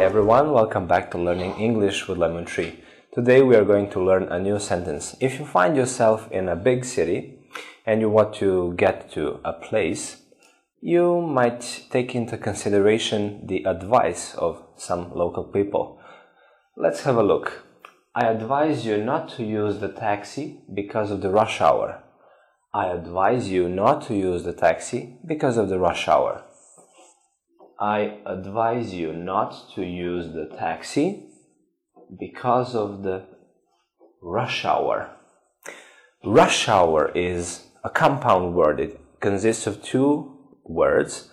everyone, welcome back to Learning English with Lemon Tree. Today we are going to learn a new sentence. If you find yourself in a big city and you want to get to a place, you might take into consideration the advice of some local people. Let's have a look. I advise you not to use the taxi because of the rush hour. I advise you not to use the taxi because of the rush hour. I advise you not to use the taxi because of the rush hour. Rush hour is a compound word. It consists of two words,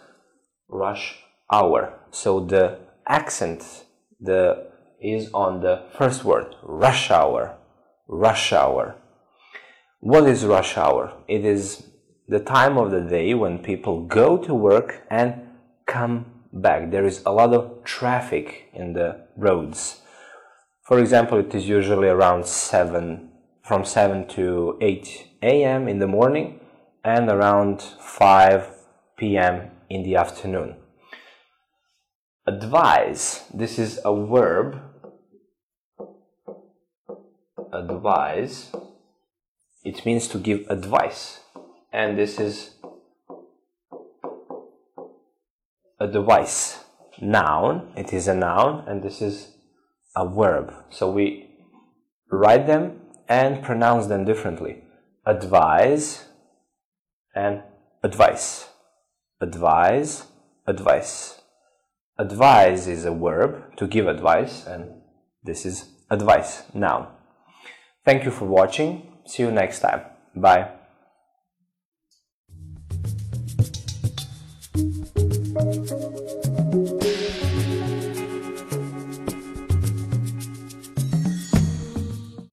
rush hour. So the accent the is on the first word, rush hour, rush hour. What is rush hour? It is the time of the day when people go to work and come back. There is a lot of traffic in the roads. For example, it is usually around 7 from 7 to 8 a.m. in the morning and around 5 p.m. in the afternoon. Advise, this is a verb. Advise, it means to give advice. And this is a device. Noun, it is a noun, and this is a verb. So we write them and pronounce them differently. Advise and advice advise, advice. Advise is a verb to give advice, and this is advice, noun. Thank you for watching. See you next time. Bye. Thank you.